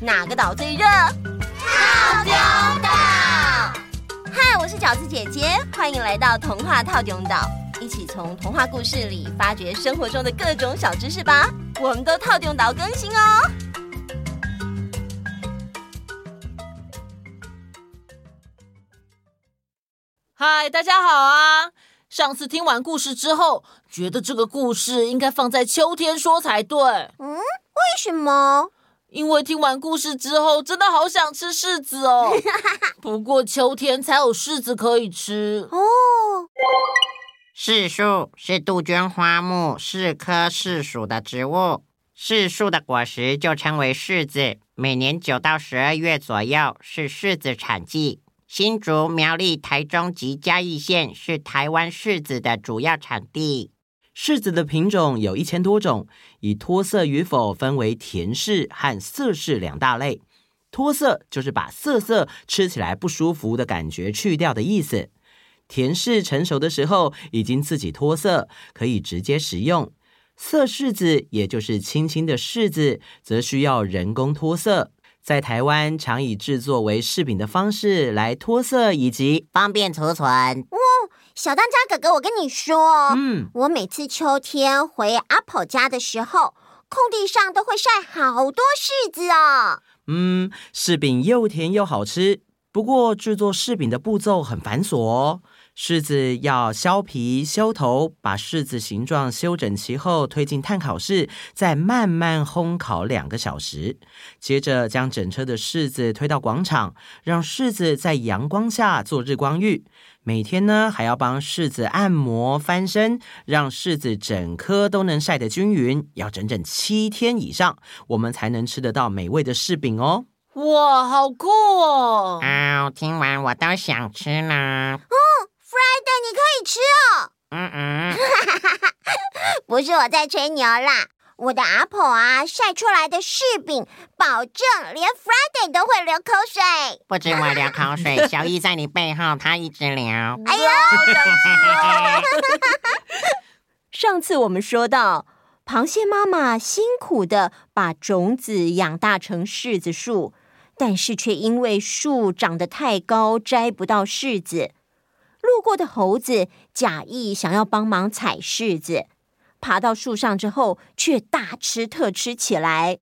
哪个岛最热？套丁岛。嗨，我是饺子姐姐，欢迎来到童话套丁岛，一起从童话故事里发掘生活中的各种小知识吧。我们都套丁岛更新哦。嗨，大家好啊！上次听完故事之后，觉得这个故事应该放在秋天说才对。嗯，为什么？因为听完故事之后，真的好想吃柿子哦。不过秋天才有柿子可以吃哦。柿树是杜鹃花目柿科柿属的植物，柿树的果实就称为柿子。每年九到十二月左右是柿子产季。新竹、苗栗、台中及嘉义县是台湾柿子的主要产地。柿子的品种有一千多种，以脱色与否分为甜柿和涩柿两大类。脱色就是把涩涩吃起来不舒服的感觉去掉的意思。甜柿成熟的时候已经自己脱色，可以直接食用。涩柿子也就是青青的柿子，则需要人工脱色。在台湾，常以制作为柿饼的方式来脱色，以及方便储存。小当家哥哥，我跟你说，嗯，我每次秋天回阿婆家的时候，空地上都会晒好多柿子哦。嗯，柿饼又甜又好吃，不过制作柿饼的步骤很繁琐哦。柿子要削皮、修头，把柿子形状修整齐后，推进炭烤室，再慢慢烘烤两个小时。接着将整车的柿子推到广场，让柿子在阳光下做日光浴。每天呢，还要帮柿子按摩、翻身，让柿子整颗都能晒得均匀。要整整七天以上，我们才能吃得到美味的柿饼哦。哇，好酷哦！啊，听完我都想吃呢。Friday，你可以吃哦。嗯嗯，不是我在吹牛啦，我的阿婆啊晒出来的柿饼，保证连 Friday 都会流口水。不止我流口水，小易在你背后，他一直流。哎呦，上次我们说到，螃蟹妈妈辛苦的把种子养大成柿子树，但是却因为树长得太高，摘不到柿子。路过的猴子假意想要帮忙采柿子，爬到树上之后，却大吃特吃起来。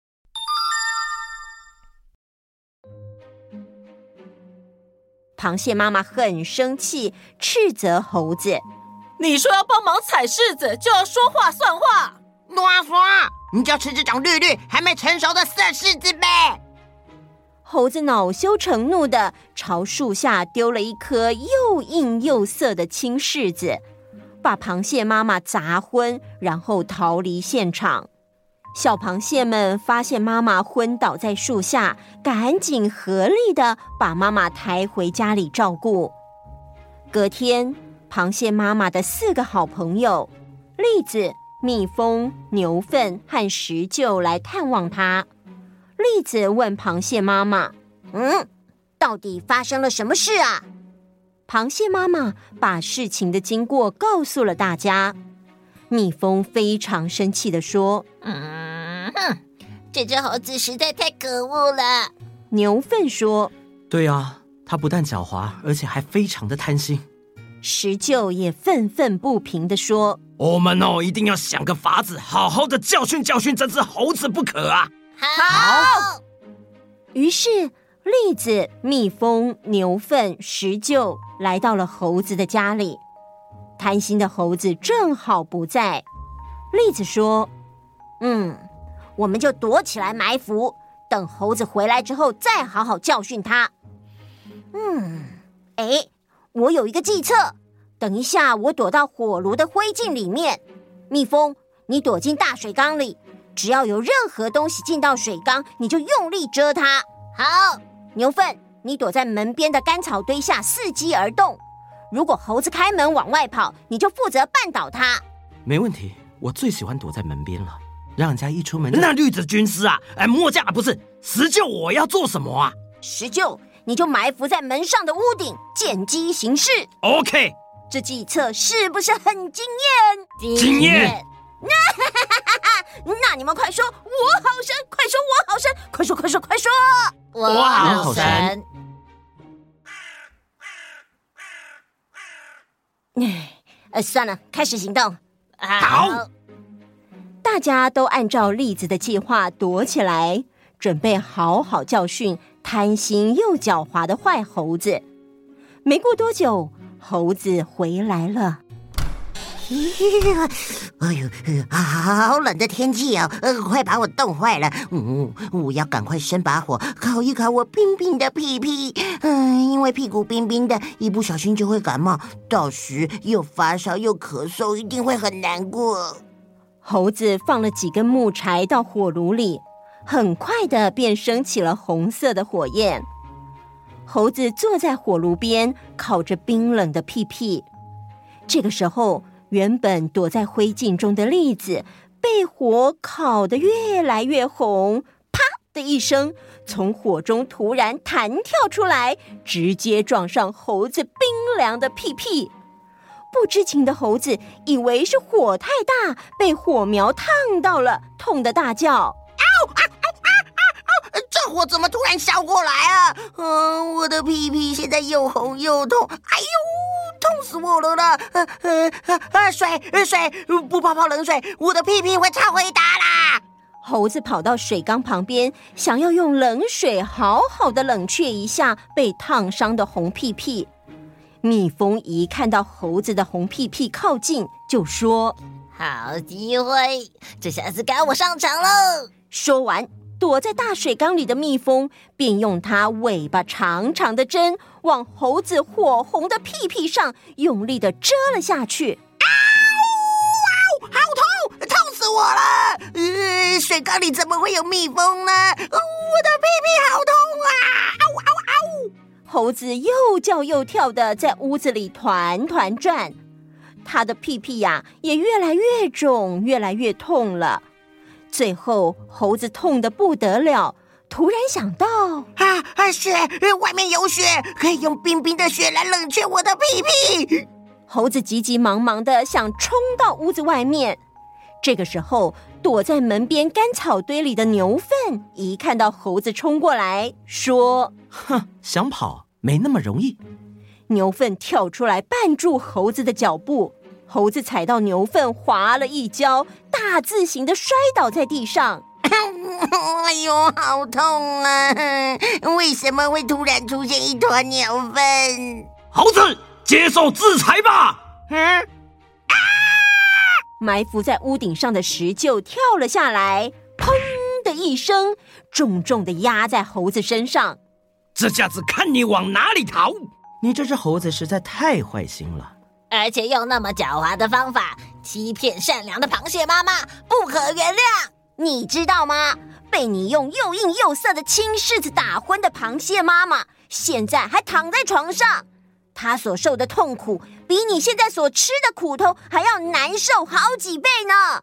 螃蟹妈妈很生气，斥责猴子：“你说要帮忙采柿子，就要说话算话。乱说！你就吃这种绿绿还没成熟的涩柿子呗。”猴子恼羞成怒地朝树下丢了一颗又硬又涩的青柿子，把螃蟹妈妈砸昏，然后逃离现场。小螃蟹们发现妈妈昏倒在树下，赶紧合力地把妈妈抬回家里照顾。隔天，螃蟹妈妈的四个好朋友——栗子、蜜蜂、牛粪和石臼来探望她。栗子问螃蟹妈妈：“嗯，到底发生了什么事啊？”螃蟹妈妈把事情的经过告诉了大家。蜜蜂非常生气的说：“嗯哼，这只猴子实在太可恶了。”牛粪说：“对啊，它不但狡猾，而且还非常的贪心。”石臼也愤愤不平的说：“我们哦，一定要想个法子，好好的教训教训这只猴子不可啊！”好。于是，栗子、蜜蜂、牛粪、石臼来到了猴子的家里。贪心的猴子正好不在。栗子说：“嗯，我们就躲起来埋伏，等猴子回来之后再好好教训他。”嗯，哎，我有一个计策。等一下，我躲到火炉的灰烬里面。蜜蜂，你躲进大水缸里。只要有任何东西进到水缸，你就用力遮它。好，牛粪，你躲在门边的干草堆下，伺机而动。如果猴子开门往外跑，你就负责绊倒它。没问题，我最喜欢躲在门边了，让人家一出门。那绿子军师啊，哎，末将不是石臼，我要做什么啊？石臼，你就埋伏在门上的屋顶，见机行事。OK，这计策是不是很惊艳？惊艳。那你们快说，我好神！快说，我好神！快说，快说，快说！我好神！哎，呃，算了，开始行动。好，大家都按照栗子的计划躲起来，准备好好教训贪心又狡猾的坏猴子。没过多久，猴子回来了。哎呦，好冷的天气哦！快把我冻坏了。嗯，我要赶快生把火，烤一烤我冰冰的屁屁。嗯，因为屁股冰冰的，一不小心就会感冒，到时又发烧又咳嗽，一定会很难过。猴子放了几根木柴到火炉里，很快的便升起了红色的火焰。猴子坐在火炉边，烤着冰冷的屁屁。这个时候，原本躲在灰烬中的栗子被火烤得越来越红，啪的一声，从火中突然弹跳出来，直接撞上猴子冰凉的屁屁。不知情的猴子以为是火太大，被火苗烫到了，痛得大叫：“嗷啊啊啊啊！这火怎么突然烧过来啊？嗯，我的屁屁现在又红又痛，哎呦！”冻死我了啦！呃呃呃，水水，不泡泡冷水，我的屁屁会超回答啦！猴子跑到水缸旁边，想要用冷水好好的冷却一下被烫伤的红屁屁。蜜蜂一看到猴子的红屁屁靠近，就说：“好机会，这下子该我上场喽！”说完。躲在大水缸里的蜜蜂便用它尾巴长长的针往猴子火红的屁屁上用力的蛰了下去。嗷嗷，好痛，痛死我了！呃，水缸里怎么会有蜜蜂呢？我的屁屁好痛啊！嗷嗷嗷！猴子又叫又跳的在屋子里团团转，它的屁屁呀也越来越肿，越来越痛了。最后，猴子痛得不得了，突然想到：啊啊，雪！外面有雪，可以用冰冰的雪来冷却我的屁屁。猴子急急忙忙的想冲到屋子外面。这个时候，躲在门边干草堆里的牛粪一看到猴子冲过来，说：“哼，想跑没那么容易。”牛粪跳出来绊住猴子的脚步。猴子踩到牛粪，滑了一跤，大字型的摔倒在地上。哎呦，好痛啊！为什么会突然出现一团鸟粪？猴子，接受制裁吧！嗯，啊！埋伏在屋顶上的石臼跳了下来，砰的一声，重重的压在猴子身上。这下子看你往哪里逃！你这只猴子实在太坏心了。而且用那么狡猾的方法欺骗善良的螃蟹妈妈，不可原谅。你知道吗？被你用又硬又涩的青柿子打昏的螃蟹妈妈，现在还躺在床上。她所受的痛苦，比你现在所吃的苦头还要难受好几倍呢。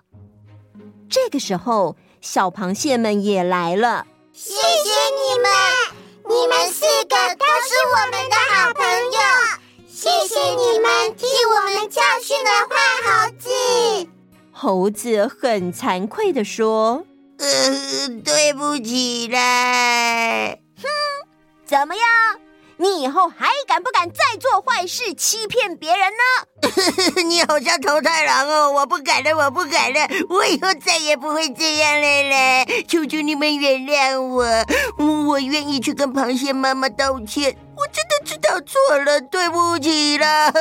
这个时候，小螃蟹们也来了。谢谢你们，你们四个都是我们的好朋友。谢谢你们替我们教训了坏猴子。猴子很惭愧的说：“呃，对不起啦。”哼，怎么样？你以后还敢不敢再做坏事，欺骗别人呢？你好像头太郎哦！我不敢了，我不敢了，我以后再也不会这样了啦！求求你们原谅我，我愿意去跟螃蟹妈妈道歉。我真的知道错了，对不起啦！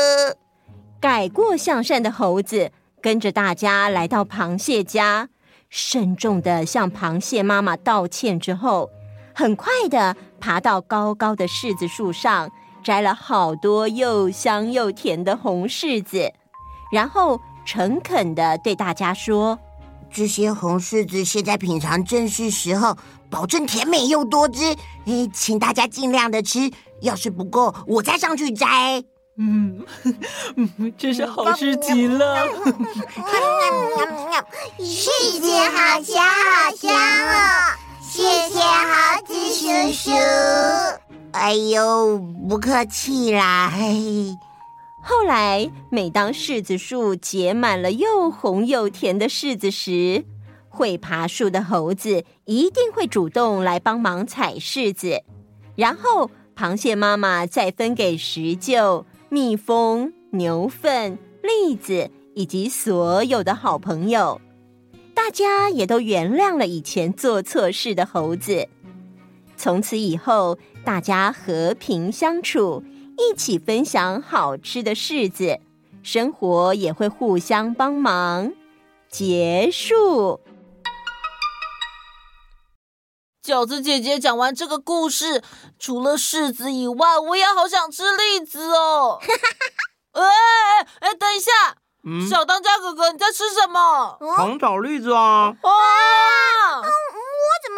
改过向善的猴子跟着大家来到螃蟹家，慎重的向螃蟹妈妈道歉之后，很快的爬到高高的柿子树上，摘了好多又香又甜的红柿子，然后诚恳的对大家说：“这些红柿子现在品尝正是时候，保证甜美又多汁。哎，请大家尽量的吃，要是不够，我再上去摘。”嗯，真是好吃极了。柿子好香好香哦。谢谢猴子叔叔。哎呦，不客气啦。嘿，后来，每当柿子树结满了又红又甜的柿子时，会爬树的猴子一定会主动来帮忙采柿子，然后螃蟹妈妈再分给石臼、蜜蜂、牛粪、栗子以及所有的好朋友。大家也都原谅了以前做错事的猴子。从此以后，大家和平相处。一起分享好吃的柿子，生活也会互相帮忙。结束。饺子姐姐讲完这个故事，除了柿子以外，我也好想吃栗子哦。哎哎哎，等一下，嗯、小当家哥哥，你在吃什么？糖枣栗子啊！哇、啊！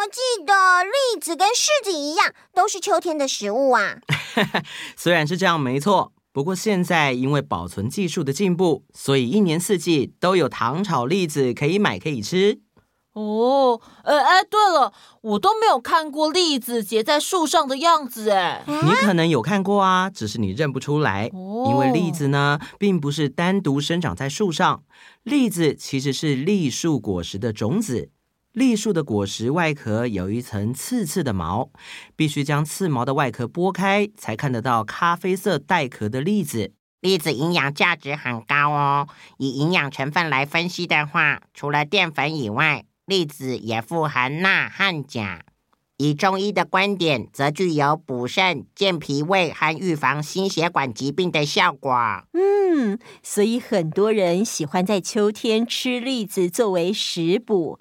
嗯，我记得栗子跟柿子一样，都是秋天的食物啊？虽然是这样，没错。不过现在因为保存技术的进步，所以一年四季都有糖炒栗子可以买可以吃。哦，哎哎，对了，我都没有看过栗子结在树上的样子哎。你可能有看过啊，只是你认不出来。哦，因为栗子呢，并不是单独生长在树上，栗子其实是栗树果实的种子。栗树的果实外壳有一层刺刺的毛，必须将刺毛的外壳剥开，才看得到咖啡色带壳的栗子。栗子营养价值很高哦。以营养成分来分析的话，除了淀粉以外，栗子也富含钠和钾。以中医的观点，则具有补肾、健脾胃和预防心血管疾病的效果。嗯，所以很多人喜欢在秋天吃栗子作为食补。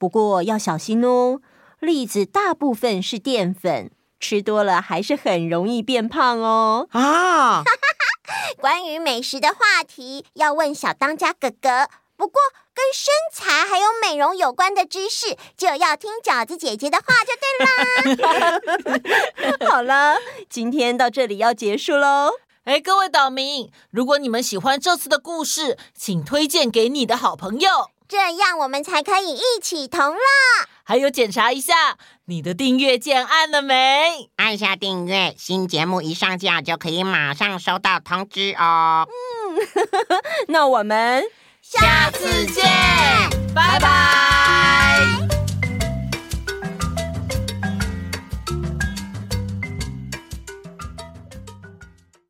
不过要小心哦，栗子大部分是淀粉，吃多了还是很容易变胖哦。啊！关于美食的话题要问小当家哥哥，不过跟身材还有美容有关的知识就要听饺子姐姐的话就对啦。好了，今天到这里要结束喽。哎，各位岛民，如果你们喜欢这次的故事，请推荐给你的好朋友。这样我们才可以一起同乐。还有，检查一下你的订阅键按了没？按下订阅，新节目一上架就可以马上收到通知哦。嗯，那我们下次见。